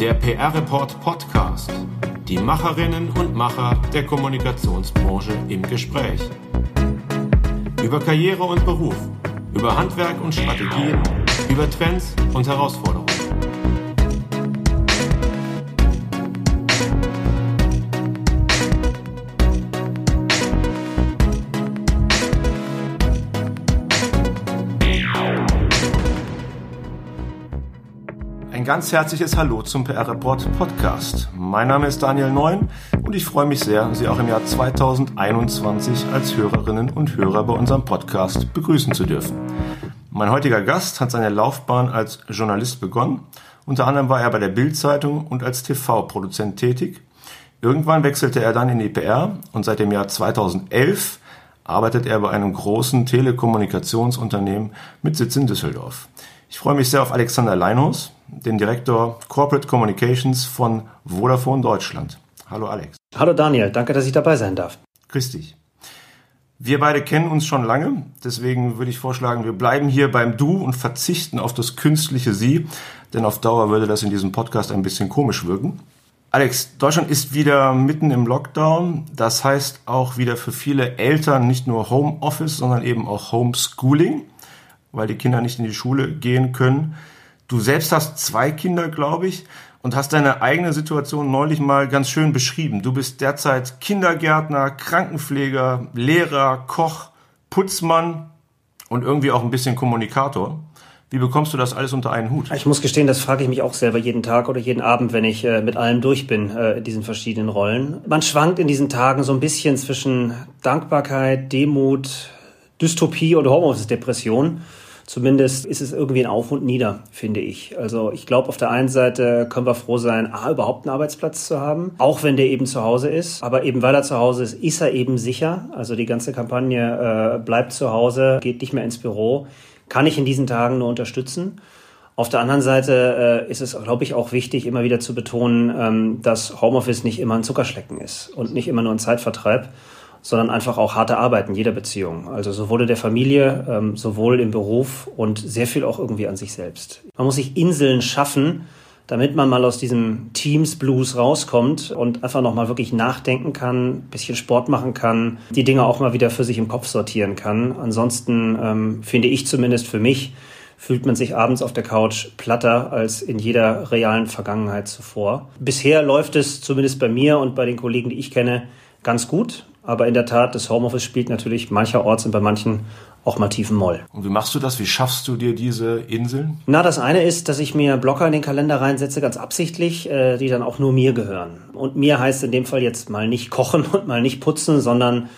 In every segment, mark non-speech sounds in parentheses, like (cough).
Der PR Report Podcast. Die Macherinnen und Macher der Kommunikationsbranche im Gespräch. Über Karriere und Beruf, über Handwerk und Strategien, über Trends und Herausforderungen. Ganz herzliches Hallo zum PR Report Podcast. Mein Name ist Daniel Neun und ich freue mich sehr, Sie auch im Jahr 2021 als Hörerinnen und Hörer bei unserem Podcast begrüßen zu dürfen. Mein heutiger Gast hat seine Laufbahn als Journalist begonnen. Unter anderem war er bei der Bild-Zeitung und als TV-Produzent tätig. Irgendwann wechselte er dann in die PR und seit dem Jahr 2011 arbeitet er bei einem großen Telekommunikationsunternehmen mit Sitz in Düsseldorf. Ich freue mich sehr auf Alexander Leinhaus, den Direktor Corporate Communications von Vodafone Deutschland. Hallo Alex. Hallo Daniel, danke, dass ich dabei sein darf. Grüß dich. Wir beide kennen uns schon lange, deswegen würde ich vorschlagen, wir bleiben hier beim Du und verzichten auf das künstliche Sie, denn auf Dauer würde das in diesem Podcast ein bisschen komisch wirken. Alex, Deutschland ist wieder mitten im Lockdown. Das heißt auch wieder für viele Eltern nicht nur Homeoffice, sondern eben auch Homeschooling weil die Kinder nicht in die Schule gehen können. Du selbst hast zwei Kinder, glaube ich, und hast deine eigene Situation neulich mal ganz schön beschrieben. Du bist derzeit Kindergärtner, Krankenpfleger, Lehrer, Koch, Putzmann und irgendwie auch ein bisschen Kommunikator. Wie bekommst du das alles unter einen Hut? Ich muss gestehen, das frage ich mich auch selber jeden Tag oder jeden Abend, wenn ich äh, mit allem durch bin äh, in diesen verschiedenen Rollen. Man schwankt in diesen Tagen so ein bisschen zwischen Dankbarkeit, Demut, Dystopie oder Homeoffice-Depression. Zumindest ist es irgendwie ein Auf und Nieder, finde ich. Also ich glaube, auf der einen Seite können wir froh sein, A, überhaupt einen Arbeitsplatz zu haben, auch wenn der eben zu Hause ist. Aber eben weil er zu Hause ist, ist er eben sicher. Also die ganze Kampagne äh, bleibt zu Hause, geht nicht mehr ins Büro, kann ich in diesen Tagen nur unterstützen. Auf der anderen Seite äh, ist es, glaube ich, auch wichtig, immer wieder zu betonen, ähm, dass Homeoffice nicht immer ein Zuckerschlecken ist und nicht immer nur ein Zeitvertreib sondern einfach auch harte Arbeit in jeder Beziehung. Also sowohl in der Familie, ähm, sowohl im Beruf und sehr viel auch irgendwie an sich selbst. Man muss sich Inseln schaffen, damit man mal aus diesem Teams Blues rauskommt und einfach nochmal wirklich nachdenken kann, bisschen Sport machen kann, die Dinge auch mal wieder für sich im Kopf sortieren kann. Ansonsten ähm, finde ich zumindest für mich, fühlt man sich abends auf der Couch platter als in jeder realen Vergangenheit zuvor. Bisher läuft es zumindest bei mir und bei den Kollegen, die ich kenne, ganz gut. Aber in der Tat, das Homeoffice spielt natürlich mancherorts und bei manchen auch mal tiefen Moll. Und wie machst du das? Wie schaffst du dir diese Inseln? Na, das eine ist, dass ich mir Blocker in den Kalender reinsetze, ganz absichtlich, äh, die dann auch nur mir gehören. Und mir heißt in dem Fall jetzt mal nicht kochen (laughs) und mal nicht putzen, sondern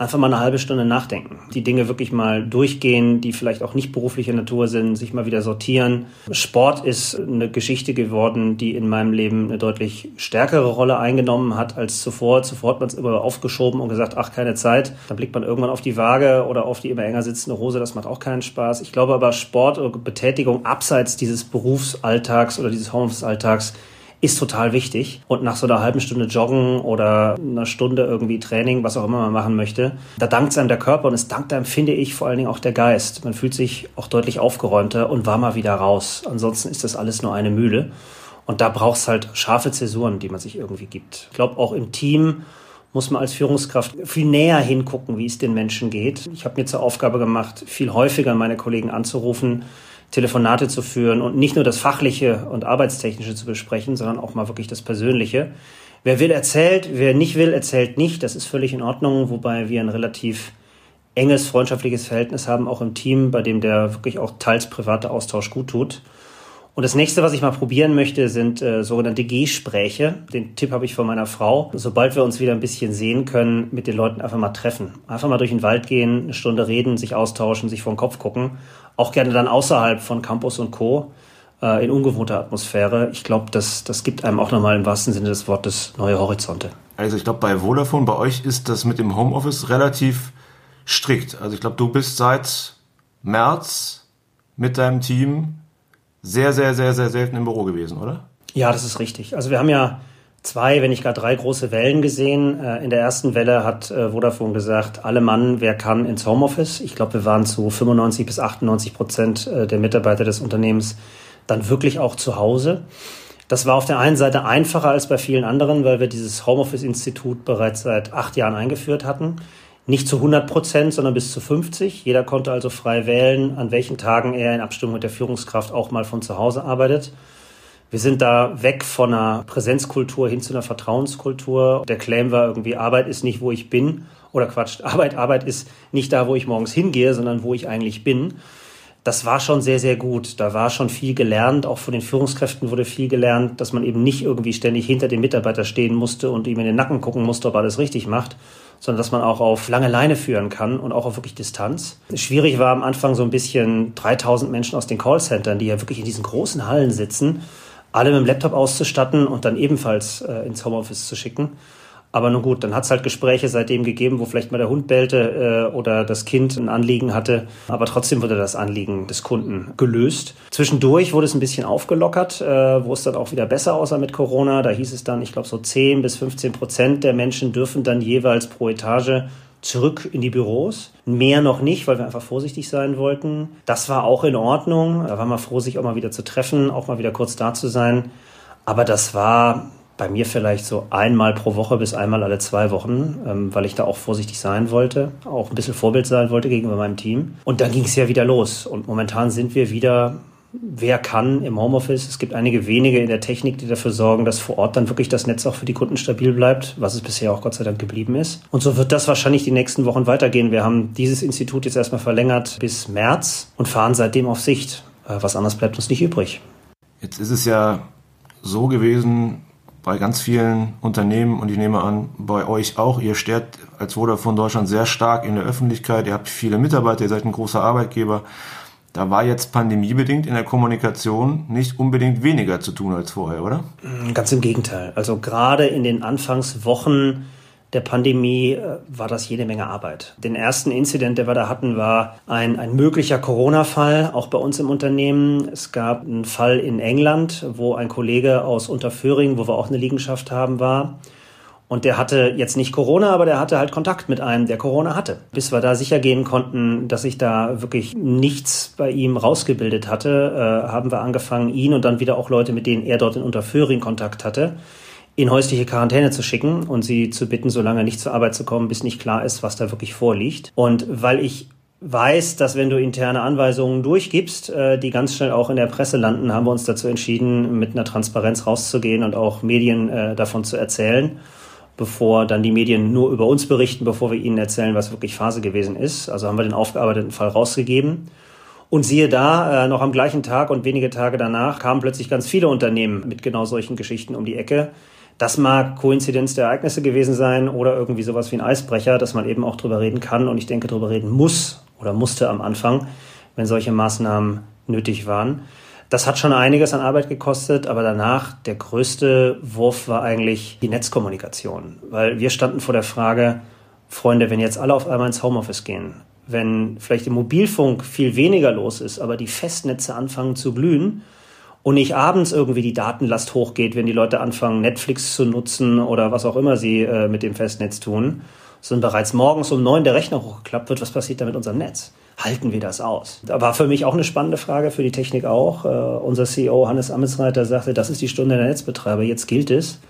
einfach mal eine halbe Stunde nachdenken. Die Dinge wirklich mal durchgehen, die vielleicht auch nicht beruflicher Natur sind, sich mal wieder sortieren. Sport ist eine Geschichte geworden, die in meinem Leben eine deutlich stärkere Rolle eingenommen hat als zuvor. Zuvor hat man es immer aufgeschoben und gesagt, ach, keine Zeit. Dann blickt man irgendwann auf die Waage oder auf die immer enger sitzende Hose. Das macht auch keinen Spaß. Ich glaube aber, Sport oder Betätigung abseits dieses Berufsalltags oder dieses Homeoffice-Alltags ist total wichtig. Und nach so einer halben Stunde Joggen oder einer Stunde irgendwie Training, was auch immer man machen möchte, da dankt einem der Körper und es dankt einem, finde ich, vor allen Dingen auch der Geist. Man fühlt sich auch deutlich aufgeräumter und warmer wieder raus. Ansonsten ist das alles nur eine Mühle. Und da braucht es halt scharfe Zäsuren, die man sich irgendwie gibt. Ich glaube, auch im Team muss man als Führungskraft viel näher hingucken, wie es den Menschen geht. Ich habe mir zur Aufgabe gemacht, viel häufiger meine Kollegen anzurufen, Telefonate zu führen und nicht nur das Fachliche und Arbeitstechnische zu besprechen, sondern auch mal wirklich das Persönliche. Wer will, erzählt. Wer nicht will, erzählt nicht. Das ist völlig in Ordnung, wobei wir ein relativ enges freundschaftliches Verhältnis haben, auch im Team, bei dem der wirklich auch teils private Austausch gut tut. Und das nächste, was ich mal probieren möchte, sind äh, sogenannte Gespräche. Den Tipp habe ich von meiner Frau. Sobald wir uns wieder ein bisschen sehen können, mit den Leuten einfach mal treffen. Einfach mal durch den Wald gehen, eine Stunde reden, sich austauschen, sich vor den Kopf gucken auch gerne dann außerhalb von Campus und Co. Äh, in ungewohnter Atmosphäre. Ich glaube, das, das gibt einem auch nochmal im wahrsten Sinne des Wortes neue Horizonte. Also ich glaube, bei Vodafone, bei euch ist das mit dem Homeoffice relativ strikt. Also ich glaube, du bist seit März mit deinem Team sehr, sehr, sehr, sehr selten im Büro gewesen, oder? Ja, das ist richtig. Also wir haben ja zwei, wenn nicht gar drei große Wellen gesehen. Äh, in der ersten Welle hat äh, Vodafone gesagt, alle Mann, wer kann, ins Homeoffice. Ich glaube, wir waren zu 95 bis 98 Prozent äh, der Mitarbeiter des Unternehmens dann wirklich auch zu Hause. Das war auf der einen Seite einfacher als bei vielen anderen, weil wir dieses Homeoffice-Institut bereits seit acht Jahren eingeführt hatten. Nicht zu 100 Prozent, sondern bis zu 50. Jeder konnte also frei wählen, an welchen Tagen er in Abstimmung mit der Führungskraft auch mal von zu Hause arbeitet. Wir sind da weg von einer Präsenzkultur hin zu einer Vertrauenskultur. Der Claim war irgendwie, Arbeit ist nicht, wo ich bin. Oder Quatsch, (laughs) Arbeit, Arbeit ist nicht da, wo ich morgens hingehe, sondern wo ich eigentlich bin. Das war schon sehr, sehr gut. Da war schon viel gelernt. Auch von den Führungskräften wurde viel gelernt, dass man eben nicht irgendwie ständig hinter dem Mitarbeiter stehen musste und ihm in den Nacken gucken musste, ob er alles richtig macht, sondern dass man auch auf lange Leine führen kann und auch auf wirklich Distanz. Schwierig war am Anfang so ein bisschen 3000 Menschen aus den Callcentern, die ja wirklich in diesen großen Hallen sitzen alle mit dem Laptop auszustatten und dann ebenfalls äh, ins Homeoffice zu schicken. Aber nun gut, dann hat es halt Gespräche seitdem gegeben, wo vielleicht mal der Hund bellte äh, oder das Kind ein Anliegen hatte. Aber trotzdem wurde das Anliegen des Kunden gelöst. Zwischendurch wurde es ein bisschen aufgelockert, äh, wo es dann auch wieder besser aussah mit Corona. Da hieß es dann, ich glaube, so 10 bis 15 Prozent der Menschen dürfen dann jeweils pro Etage zurück in die Büros. Mehr noch nicht, weil wir einfach vorsichtig sein wollten. Das war auch in Ordnung. Da waren wir froh, sich auch mal wieder zu treffen, auch mal wieder kurz da zu sein. Aber das war bei mir vielleicht so einmal pro Woche bis einmal alle zwei Wochen, ähm, weil ich da auch vorsichtig sein wollte, auch ein bisschen Vorbild sein wollte gegenüber meinem Team. Und dann ging es ja wieder los. Und momentan sind wir wieder wer kann im Homeoffice. Es gibt einige wenige in der Technik, die dafür sorgen, dass vor Ort dann wirklich das Netz auch für die Kunden stabil bleibt, was es bisher auch Gott sei Dank geblieben ist. Und so wird das wahrscheinlich die nächsten Wochen weitergehen. Wir haben dieses Institut jetzt erstmal verlängert bis März und fahren seitdem auf Sicht. Äh, was anderes bleibt uns nicht übrig. Jetzt ist es ja so gewesen, bei ganz vielen Unternehmen und ich nehme an, bei euch auch. Ihr steht als Vodafone Deutschland sehr stark in der Öffentlichkeit. Ihr habt viele Mitarbeiter, ihr seid ein großer Arbeitgeber. Da war jetzt pandemiebedingt in der Kommunikation nicht unbedingt weniger zu tun als vorher, oder? Ganz im Gegenteil. Also gerade in den Anfangswochen der Pandemie äh, war das jede Menge Arbeit. Den ersten Incident, den wir da hatten, war ein, ein möglicher Corona-Fall, auch bei uns im Unternehmen. Es gab einen Fall in England, wo ein Kollege aus Unterföhring, wo wir auch eine Liegenschaft haben, war und der hatte jetzt nicht Corona, aber der hatte halt Kontakt mit einem, der Corona hatte. Bis wir da sicher gehen konnten, dass sich da wirklich nichts bei ihm rausgebildet hatte, äh, haben wir angefangen, ihn und dann wieder auch Leute, mit denen er dort in Unterföhring Kontakt hatte, in häusliche Quarantäne zu schicken und sie zu bitten, so lange nicht zur Arbeit zu kommen, bis nicht klar ist, was da wirklich vorliegt. Und weil ich weiß, dass wenn du interne Anweisungen durchgibst, äh, die ganz schnell auch in der Presse landen, haben wir uns dazu entschieden, mit einer Transparenz rauszugehen und auch Medien äh, davon zu erzählen bevor dann die Medien nur über uns berichten, bevor wir ihnen erzählen, was wirklich Phase gewesen ist. Also haben wir den aufgearbeiteten Fall rausgegeben. Und siehe da, äh, noch am gleichen Tag und wenige Tage danach kamen plötzlich ganz viele Unternehmen mit genau solchen Geschichten um die Ecke. Das mag Koinzidenz der Ereignisse gewesen sein oder irgendwie sowas wie ein Eisbrecher, dass man eben auch drüber reden kann und ich denke drüber reden muss oder musste am Anfang, wenn solche Maßnahmen nötig waren. Das hat schon einiges an Arbeit gekostet, aber danach der größte Wurf war eigentlich die Netzkommunikation, weil wir standen vor der Frage, Freunde, wenn jetzt alle auf einmal ins Homeoffice gehen, wenn vielleicht im Mobilfunk viel weniger los ist, aber die Festnetze anfangen zu glühen und nicht abends irgendwie die Datenlast hochgeht, wenn die Leute anfangen, Netflix zu nutzen oder was auch immer sie äh, mit dem Festnetz tun, sondern bereits morgens um neun der Rechner hochgeklappt wird, was passiert da mit unserem Netz? halten wir das aus? Da war für mich auch eine spannende Frage, für die Technik auch. Äh, unser CEO Hannes Amitsreiter sagte, das ist die Stunde der Netzbetreiber, jetzt gilt es.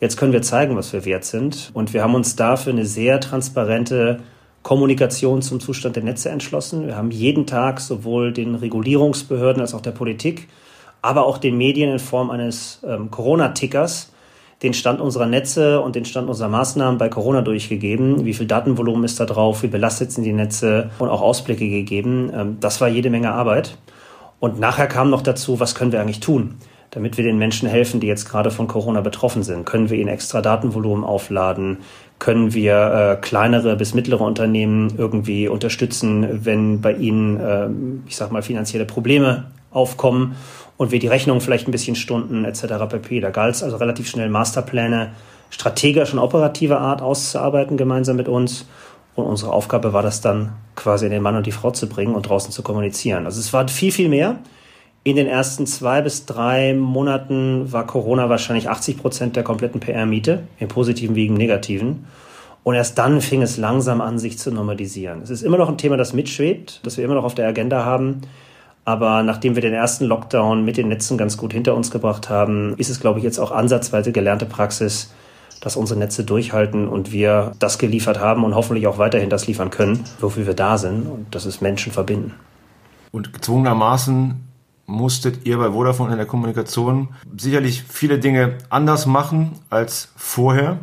Jetzt können wir zeigen, was wir wert sind. Und wir haben uns dafür eine sehr transparente Kommunikation zum Zustand der Netze entschlossen. Wir haben jeden Tag sowohl den Regulierungsbehörden als auch der Politik, aber auch den Medien in Form eines ähm, Corona-Tickers den Stand unserer Netze und den Stand unserer Maßnahmen bei Corona durchgegeben. Wie viel Datenvolumen ist da drauf? Wie belastet sind die Netze? Und auch Ausblicke gegeben. Ähm, das war jede Menge Arbeit. Und nachher kam noch dazu, was können wir eigentlich tun? Damit wir den Menschen helfen, die jetzt gerade von Corona betroffen sind. Können wir ihnen extra Datenvolumen aufladen? Können wir äh, kleinere bis mittlere Unternehmen irgendwie unterstützen, wenn bei ihnen, äh, ich sag mal, finanzielle Probleme aufkommen? Und wir die Rechnung vielleicht ein bisschen stunden etc. pp. Da galt es also relativ schnell Masterpläne strategischer und operativer Art auszuarbeiten gemeinsam mit uns. Und unsere Aufgabe war das dann quasi den Mann und die Frau zu bringen und draußen zu kommunizieren. Also es war viel, viel mehr. In den ersten zwei bis drei Monaten war Corona wahrscheinlich 80 Prozent der kompletten PR-Miete, im positiven wie im negativen. Und erst dann fing es langsam an, sich zu normalisieren. Es ist immer noch ein Thema, das mitschwebt, das wir immer noch auf der Agenda haben. Aber nachdem wir den ersten Lockdown mit den Netzen ganz gut hinter uns gebracht haben, ist es, glaube ich, jetzt auch ansatzweise gelernte Praxis, dass unsere Netze durchhalten und wir das geliefert haben und hoffentlich auch weiterhin das liefern können, wofür wir da sind und das ist Menschen verbinden. Und gezwungenermaßen musstet ihr bei Vodafone in der Kommunikation sicherlich viele Dinge anders machen als vorher.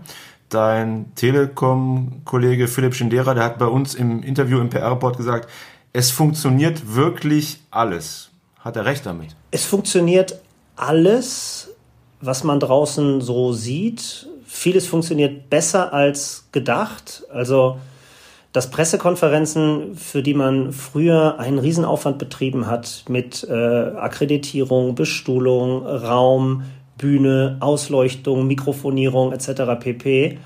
Dein Telekom-Kollege Philipp Schindera, der hat bei uns im Interview im PR-Report gesagt, es funktioniert wirklich alles. Hat er recht damit? Es funktioniert alles, was man draußen so sieht. Vieles funktioniert besser als gedacht. Also, dass Pressekonferenzen, für die man früher einen Riesenaufwand betrieben hat mit äh, Akkreditierung, Bestuhlung, Raum, Bühne, Ausleuchtung, Mikrofonierung etc. pp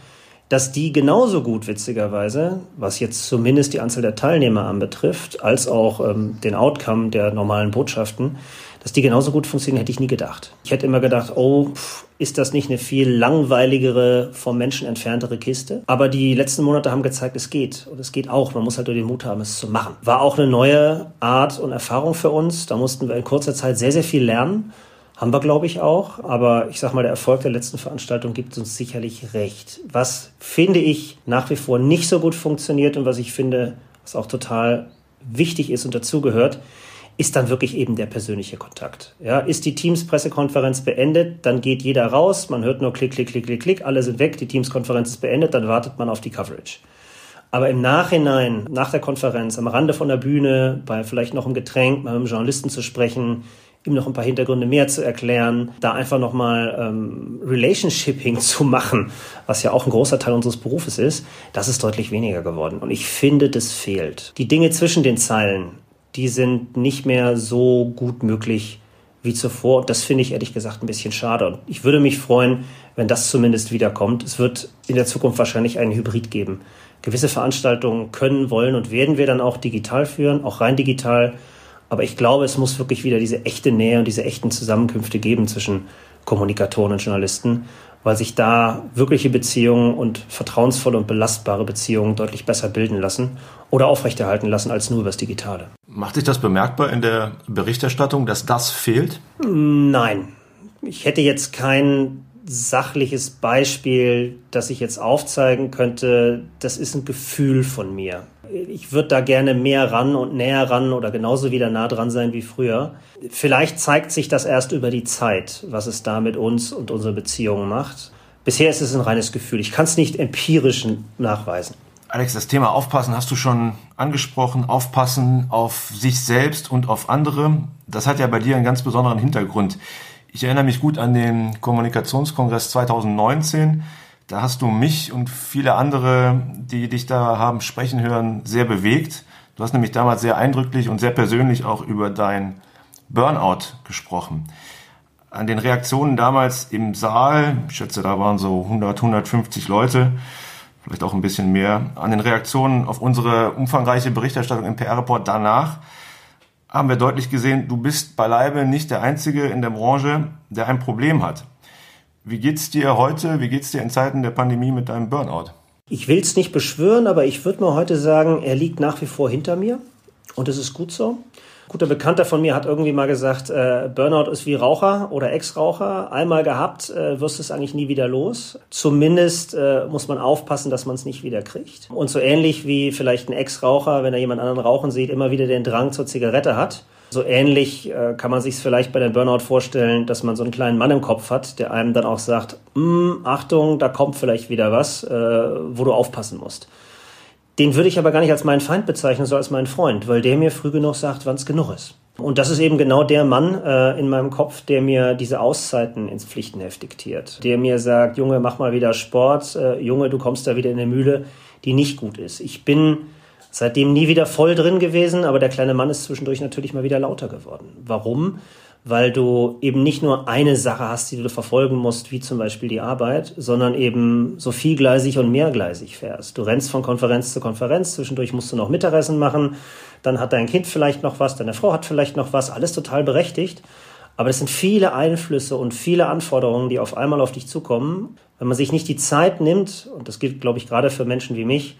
dass die genauso gut, witzigerweise, was jetzt zumindest die Anzahl der Teilnehmer anbetrifft, als auch ähm, den Outcome der normalen Botschaften, dass die genauso gut funktionieren, hätte ich nie gedacht. Ich hätte immer gedacht, oh, pff, ist das nicht eine viel langweiligere, vom Menschen entferntere Kiste? Aber die letzten Monate haben gezeigt, es geht. Und es geht auch. Man muss halt nur den Mut haben, es zu machen. War auch eine neue Art und Erfahrung für uns. Da mussten wir in kurzer Zeit sehr, sehr viel lernen. Haben wir, glaube ich, auch. Aber ich sag mal, der Erfolg der letzten Veranstaltung gibt uns sicherlich recht. Was finde ich nach wie vor nicht so gut funktioniert und was ich finde, was auch total wichtig ist und dazugehört, ist dann wirklich eben der persönliche Kontakt. Ja, ist die Teams-Pressekonferenz beendet, dann geht jeder raus, man hört nur Klick, Klick, Klick, Klick, Klick, alle sind weg, die Teams-Konferenz ist beendet, dann wartet man auf die Coverage. Aber im Nachhinein, nach der Konferenz, am Rande von der Bühne, bei vielleicht noch einem Getränk, mal mit einem Journalisten zu sprechen, ihm noch ein paar Hintergründe mehr zu erklären, da einfach nochmal ähm, Relationshipping (laughs) zu machen, was ja auch ein großer Teil unseres Berufes ist, das ist deutlich weniger geworden. Und ich finde, das fehlt. Die Dinge zwischen den Zeilen, die sind nicht mehr so gut möglich wie zuvor. Das finde ich ehrlich gesagt ein bisschen schade. Und ich würde mich freuen, wenn das zumindest wiederkommt. Es wird in der Zukunft wahrscheinlich einen Hybrid geben. Gewisse Veranstaltungen können, wollen und werden wir dann auch digital führen, auch rein digital. Aber ich glaube, es muss wirklich wieder diese echte Nähe und diese echten Zusammenkünfte geben zwischen Kommunikatoren und Journalisten, weil sich da wirkliche Beziehungen und vertrauensvolle und belastbare Beziehungen deutlich besser bilden lassen oder aufrechterhalten lassen als nur übers Digitale. Macht sich das bemerkbar in der Berichterstattung, dass das fehlt? Nein. Ich hätte jetzt kein sachliches Beispiel, das ich jetzt aufzeigen könnte. Das ist ein Gefühl von mir ich würde da gerne mehr ran und näher ran oder genauso wieder nah dran sein wie früher. Vielleicht zeigt sich das erst über die Zeit, was es da mit uns und unsere Beziehungen macht. Bisher ist es ein reines Gefühl. Ich kann es nicht empirisch nachweisen. Alex, das Thema Aufpassen hast du schon angesprochen. Aufpassen auf sich selbst und auf andere. Das hat ja bei dir einen ganz besonderen Hintergrund. Ich erinnere mich gut an den Kommunikationskongress 2019 da hast du mich und viele andere, die dich da haben sprechen hören, sehr bewegt. Du hast nämlich damals sehr eindrücklich und sehr persönlich auch über dein Burnout gesprochen. An den Reaktionen damals im Saal, ich schätze, da waren so 100, 150 Leute, vielleicht auch ein bisschen mehr, an den Reaktionen auf unsere umfangreiche Berichterstattung im PR-Report danach, haben wir deutlich gesehen, du bist beileibe nicht der Einzige in der Branche, der ein Problem hat. Wie geht's dir heute? Wie geht's dir in Zeiten der Pandemie mit deinem Burnout? Ich will es nicht beschwören, aber ich würde mal heute sagen, er liegt nach wie vor hinter mir und es ist gut so. Ein guter Bekannter von mir hat irgendwie mal gesagt, äh, Burnout ist wie Raucher oder Ex-Raucher. Einmal gehabt, äh, wirst es eigentlich nie wieder los. Zumindest äh, muss man aufpassen, dass man es nicht wieder kriegt. Und so ähnlich wie vielleicht ein Ex-Raucher, wenn er jemand anderen rauchen sieht, immer wieder den Drang zur Zigarette hat so ähnlich äh, kann man sich es vielleicht bei der Burnout vorstellen, dass man so einen kleinen Mann im Kopf hat, der einem dann auch sagt, mm, Achtung, da kommt vielleicht wieder was, äh, wo du aufpassen musst. Den würde ich aber gar nicht als meinen Feind bezeichnen, sondern als meinen Freund, weil der mir früh genug sagt, wann es genug ist. Und das ist eben genau der Mann äh, in meinem Kopf, der mir diese Auszeiten ins Pflichtenheft diktiert. Der mir sagt, Junge, mach mal wieder Sport, äh, Junge, du kommst da wieder in eine Mühle, die nicht gut ist. Ich bin Seitdem nie wieder voll drin gewesen, aber der kleine Mann ist zwischendurch natürlich mal wieder lauter geworden. Warum? Weil du eben nicht nur eine Sache hast, die du verfolgen musst, wie zum Beispiel die Arbeit, sondern eben so vielgleisig und mehrgleisig fährst. Du rennst von Konferenz zu Konferenz, zwischendurch musst du noch Mittagessen machen, dann hat dein Kind vielleicht noch was, deine Frau hat vielleicht noch was, alles total berechtigt. Aber es sind viele Einflüsse und viele Anforderungen, die auf einmal auf dich zukommen. Wenn man sich nicht die Zeit nimmt, und das gilt, glaube ich, gerade für Menschen wie mich,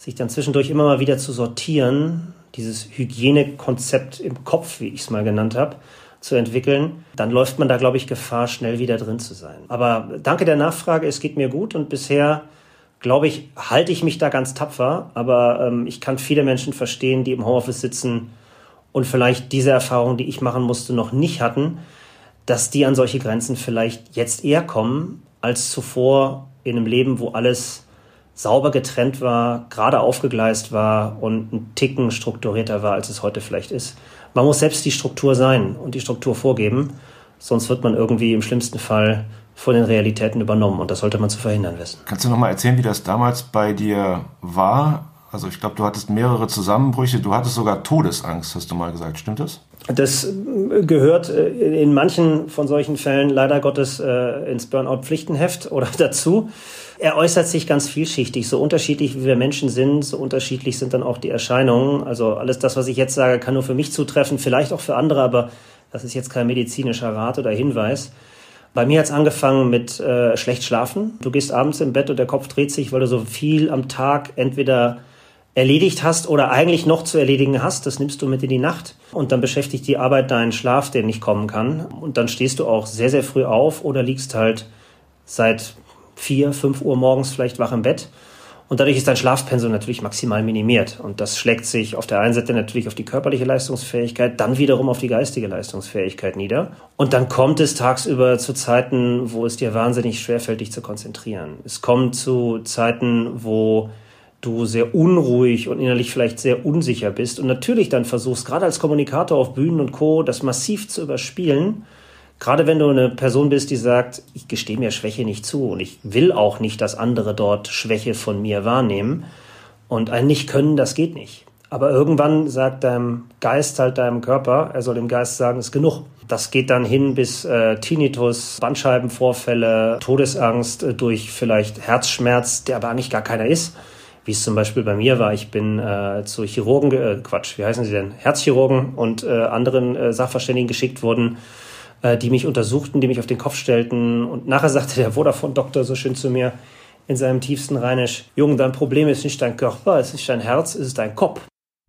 sich dann zwischendurch immer mal wieder zu sortieren, dieses Hygienekonzept im Kopf, wie ich es mal genannt habe, zu entwickeln, dann läuft man da, glaube ich, Gefahr, schnell wieder drin zu sein. Aber danke der Nachfrage, es geht mir gut und bisher, glaube ich, halte ich mich da ganz tapfer, aber ähm, ich kann viele Menschen verstehen, die im Homeoffice sitzen und vielleicht diese Erfahrung, die ich machen musste, noch nicht hatten, dass die an solche Grenzen vielleicht jetzt eher kommen als zuvor in einem Leben, wo alles sauber getrennt war, gerade aufgegleist war und ein Ticken strukturierter war, als es heute vielleicht ist. Man muss selbst die Struktur sein und die Struktur vorgeben, sonst wird man irgendwie im schlimmsten Fall von den Realitäten übernommen und das sollte man zu verhindern wissen. Kannst du noch mal erzählen, wie das damals bei dir war? Also ich glaube, du hattest mehrere Zusammenbrüche, du hattest sogar Todesangst, hast du mal gesagt, stimmt das? Das äh, gehört äh, in manchen von solchen Fällen leider Gottes äh, ins Burnout-Pflichtenheft oder (laughs) dazu. Er äußert sich ganz vielschichtig. So unterschiedlich wie wir Menschen sind, so unterschiedlich sind dann auch die Erscheinungen. Also alles das, was ich jetzt sage, kann nur für mich zutreffen, vielleicht auch für andere, aber das ist jetzt kein medizinischer Rat oder Hinweis. Bei mir hat es angefangen mit äh, schlecht schlafen. Du gehst abends im Bett und der Kopf dreht sich, weil du so viel am Tag entweder erledigt hast oder eigentlich noch zu erledigen hast. Das nimmst du mit in die Nacht und dann beschäftigt die Arbeit deinen Schlaf, der nicht kommen kann. Und dann stehst du auch sehr, sehr früh auf oder liegst halt seit vier, fünf Uhr morgens vielleicht wach im Bett. Und dadurch ist dein Schlafpensum natürlich maximal minimiert. Und das schlägt sich auf der einen Seite natürlich auf die körperliche Leistungsfähigkeit, dann wiederum auf die geistige Leistungsfähigkeit nieder. Und dann kommt es tagsüber zu Zeiten, wo es dir wahnsinnig schwerfällt, dich zu konzentrieren. Es kommt zu Zeiten, wo du sehr unruhig und innerlich vielleicht sehr unsicher bist und natürlich dann versuchst, gerade als Kommunikator auf Bühnen und Co., das massiv zu überspielen Gerade wenn du eine Person bist, die sagt, ich gestehe mir Schwäche nicht zu und ich will auch nicht, dass andere dort Schwäche von mir wahrnehmen und ein Nicht-Können, das geht nicht. Aber irgendwann sagt deinem Geist halt deinem Körper, er soll dem Geist sagen, ist genug. Das geht dann hin bis äh, Tinnitus, Bandscheibenvorfälle, Todesangst äh, durch vielleicht Herzschmerz, der aber eigentlich gar keiner ist. Wie es zum Beispiel bei mir war. Ich bin äh, zu Chirurgen, äh, Quatsch, wie heißen sie denn? Herzchirurgen und äh, anderen äh, Sachverständigen geschickt worden, äh, die mich untersuchten, die mich auf den Kopf stellten. Und nachher sagte der Vodafone-Doktor so schön zu mir in seinem tiefsten Rheinisch, Junge, dein Problem ist nicht dein Körper, es ist nicht dein Herz, es ist dein Kopf.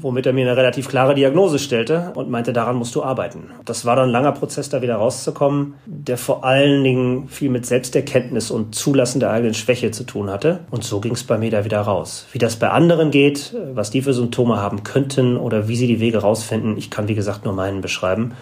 Womit er mir eine relativ klare Diagnose stellte und meinte, daran musst du arbeiten. Das war dann ein langer Prozess, da wieder rauszukommen, der vor allen Dingen viel mit Selbsterkenntnis und Zulassen der eigenen Schwäche zu tun hatte. Und so ging es bei mir da wieder raus. Wie das bei anderen geht, was die für Symptome haben könnten oder wie sie die Wege rausfinden, ich kann wie gesagt nur meinen beschreiben.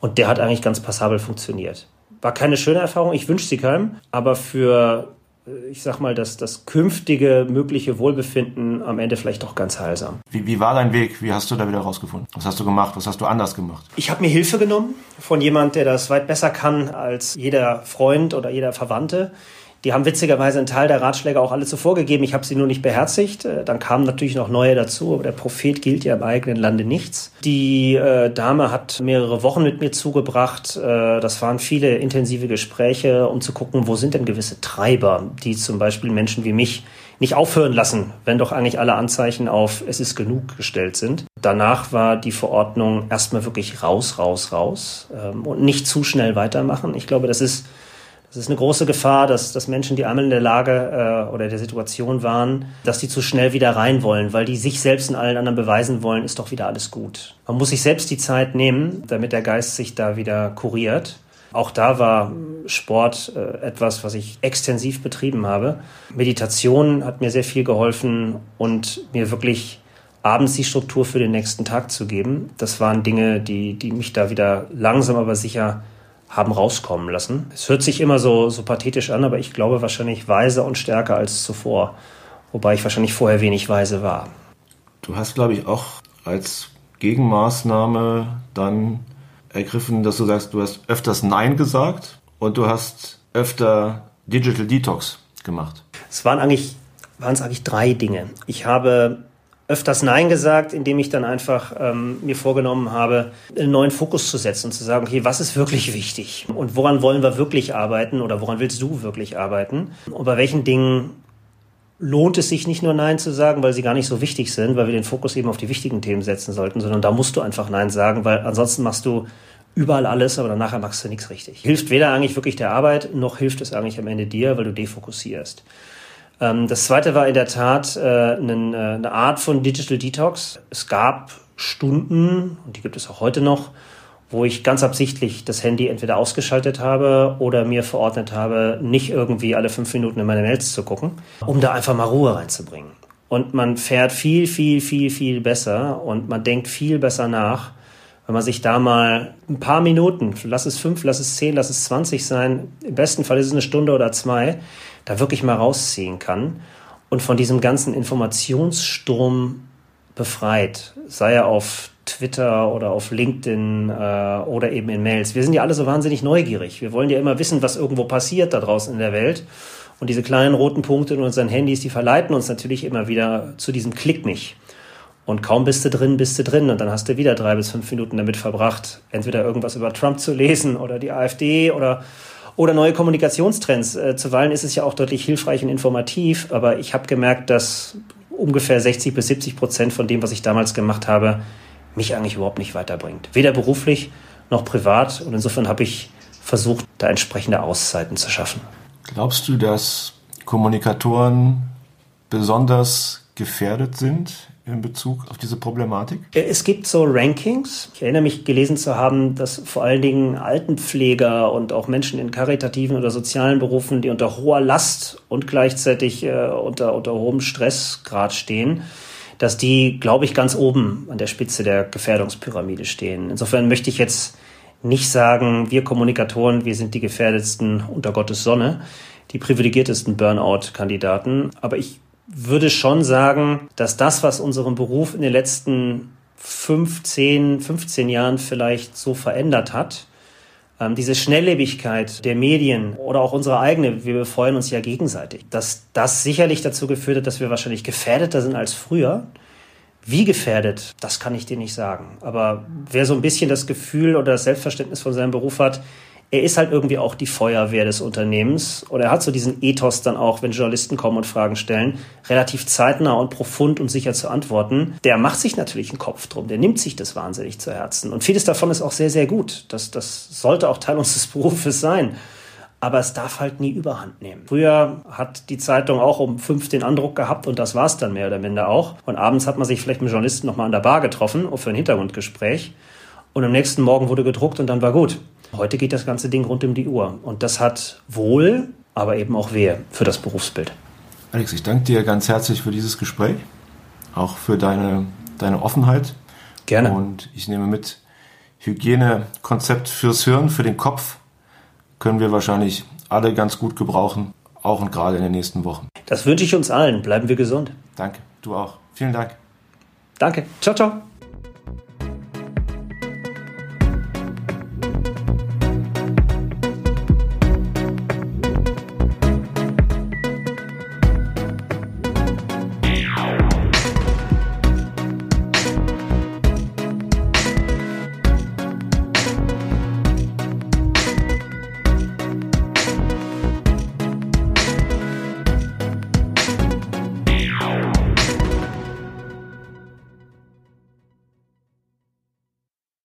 Und der hat eigentlich ganz passabel funktioniert. War keine schöne Erfahrung, ich wünsche sie keinem, aber für, äh, ich sag mal, das, das künftige mögliche Wohlbefinden am Ende vielleicht doch ganz heilsam. Wie, wie war dein Weg? Wie hast du da wieder rausgefunden? Was hast du gemacht? Was hast du anders gemacht? Ich habe mir Hilfe genommen von jemand, der das weit besser kann als jeder Freund oder jeder Verwandte. Die haben witzigerweise einen Teil der Ratschläge auch alle zuvor gegeben. Ich habe sie nur nicht beherzigt. Äh, dann kamen natürlich noch neue dazu, aber der Prophet gilt ja im eigenen Lande nichts. Die äh, Dame hat mehrere Wochen mit mir zugebracht. Äh, das waren viele intensive Gespräche, um zu gucken, wo sind denn gewisse Treiber, die zum Beispiel Menschen wie mich nicht aufhören lassen, wenn doch eigentlich alle Anzeichen auf es ist genug gestellt sind. Danach war die Verordnung erstmal wirklich raus, raus, raus ähm, und nicht zu schnell weitermachen. Ich glaube, das ist es ist eine große Gefahr, dass, dass Menschen, die einmal in der Lage äh, oder der Situation waren, dass die zu schnell wieder rein wollen, weil die sich selbst und allen anderen beweisen wollen, ist doch wieder alles gut. Man muss sich selbst die Zeit nehmen, damit der Geist sich da wieder kuriert. Auch da war Sport äh, etwas, was ich extensiv betrieben habe. Meditation hat mir sehr viel geholfen und mir wirklich abends die Struktur für den nächsten Tag zu geben. Das waren Dinge, die, die mich da wieder langsam aber sicher haben rauskommen lassen. Es hört sich immer so, so pathetisch an, aber ich glaube wahrscheinlich weiser und stärker als zuvor. Wobei ich wahrscheinlich vorher wenig weise war. Du hast, glaube ich, auch als Gegenmaßnahme dann ergriffen, dass du sagst, du hast öfters Nein gesagt und du hast öfter Digital Detox gemacht. Es waren eigentlich, waren es eigentlich drei Dinge. Ich habe öfters Nein gesagt, indem ich dann einfach ähm, mir vorgenommen habe, einen neuen Fokus zu setzen und zu sagen, okay, was ist wirklich wichtig und woran wollen wir wirklich arbeiten oder woran willst du wirklich arbeiten und bei welchen Dingen lohnt es sich nicht nur Nein zu sagen, weil sie gar nicht so wichtig sind, weil wir den Fokus eben auf die wichtigen Themen setzen sollten, sondern da musst du einfach Nein sagen, weil ansonsten machst du überall alles, aber dann nachher machst du nichts richtig. Hilft weder eigentlich wirklich der Arbeit, noch hilft es eigentlich am Ende dir, weil du defokussierst. Ähm, das zweite war in der Tat äh, eine, äh, eine Art von Digital Detox. Es gab Stunden, und die gibt es auch heute noch, wo ich ganz absichtlich das Handy entweder ausgeschaltet habe oder mir verordnet habe, nicht irgendwie alle fünf Minuten in meine Mails zu gucken, um da einfach mal Ruhe reinzubringen. Und man fährt viel, viel, viel, viel besser und man denkt viel besser nach, wenn man sich da mal ein paar Minuten, lass es fünf, lass es zehn, lass es zwanzig sein, im besten Fall ist es eine Stunde oder zwei, da wirklich mal rausziehen kann und von diesem ganzen Informationssturm befreit, sei er auf Twitter oder auf LinkedIn äh, oder eben in Mails. Wir sind ja alle so wahnsinnig neugierig. Wir wollen ja immer wissen, was irgendwo passiert da draußen in der Welt. Und diese kleinen roten Punkte in unseren Handys, die verleiten uns natürlich immer wieder zu diesem Klick nicht. Und kaum bist du drin, bist du drin. Und dann hast du wieder drei bis fünf Minuten damit verbracht, entweder irgendwas über Trump zu lesen oder die AfD oder, oder neue Kommunikationstrends. Äh, zuweilen ist es ja auch deutlich hilfreich und informativ. Aber ich habe gemerkt, dass ungefähr 60 bis 70 Prozent von dem, was ich damals gemacht habe, mich eigentlich überhaupt nicht weiterbringt. Weder beruflich noch privat. Und insofern habe ich versucht, da entsprechende Auszeiten zu schaffen. Glaubst du, dass Kommunikatoren besonders gefährdet sind in Bezug auf diese Problematik? Es gibt so Rankings. Ich erinnere mich gelesen zu haben, dass vor allen Dingen Altenpfleger und auch Menschen in karitativen oder sozialen Berufen, die unter hoher Last und gleichzeitig äh, unter, unter hohem Stressgrad stehen, dass die, glaube ich, ganz oben an der Spitze der Gefährdungspyramide stehen. Insofern möchte ich jetzt nicht sagen, wir Kommunikatoren, wir sind die gefährdetsten unter Gottes Sonne, die privilegiertesten Burnout-Kandidaten. Aber ich würde schon sagen, dass das, was unseren Beruf in den letzten 15, 15 Jahren vielleicht so verändert hat, ähm, diese Schnelllebigkeit der Medien oder auch unsere eigene, wir befreuen uns ja gegenseitig, dass das sicherlich dazu geführt hat, dass wir wahrscheinlich gefährdeter sind als früher. Wie gefährdet, das kann ich dir nicht sagen. Aber wer so ein bisschen das Gefühl oder das Selbstverständnis von seinem Beruf hat, er ist halt irgendwie auch die Feuerwehr des Unternehmens oder er hat so diesen Ethos dann auch, wenn Journalisten kommen und Fragen stellen, relativ zeitnah und profund und sicher zu antworten. Der macht sich natürlich einen Kopf drum, der nimmt sich das wahnsinnig zu Herzen und vieles davon ist auch sehr, sehr gut. Das, das sollte auch Teil (laughs) unseres Berufes sein. Aber es darf halt nie überhand nehmen. Früher hat die Zeitung auch um fünf den Andruck gehabt und das war's dann mehr oder minder auch. Und abends hat man sich vielleicht mit Journalisten nochmal an der Bar getroffen, für ein Hintergrundgespräch. Und am nächsten Morgen wurde gedruckt und dann war gut. Heute geht das ganze Ding rund um die Uhr. Und das hat wohl, aber eben auch Wehe für das Berufsbild. Alex, ich danke dir ganz herzlich für dieses Gespräch, auch für deine, deine Offenheit. Gerne. Und ich nehme mit, Hygienekonzept fürs Hirn, für den Kopf, können wir wahrscheinlich alle ganz gut gebrauchen, auch und gerade in den nächsten Wochen. Das wünsche ich uns allen. Bleiben wir gesund. Danke, du auch. Vielen Dank. Danke. Ciao, ciao.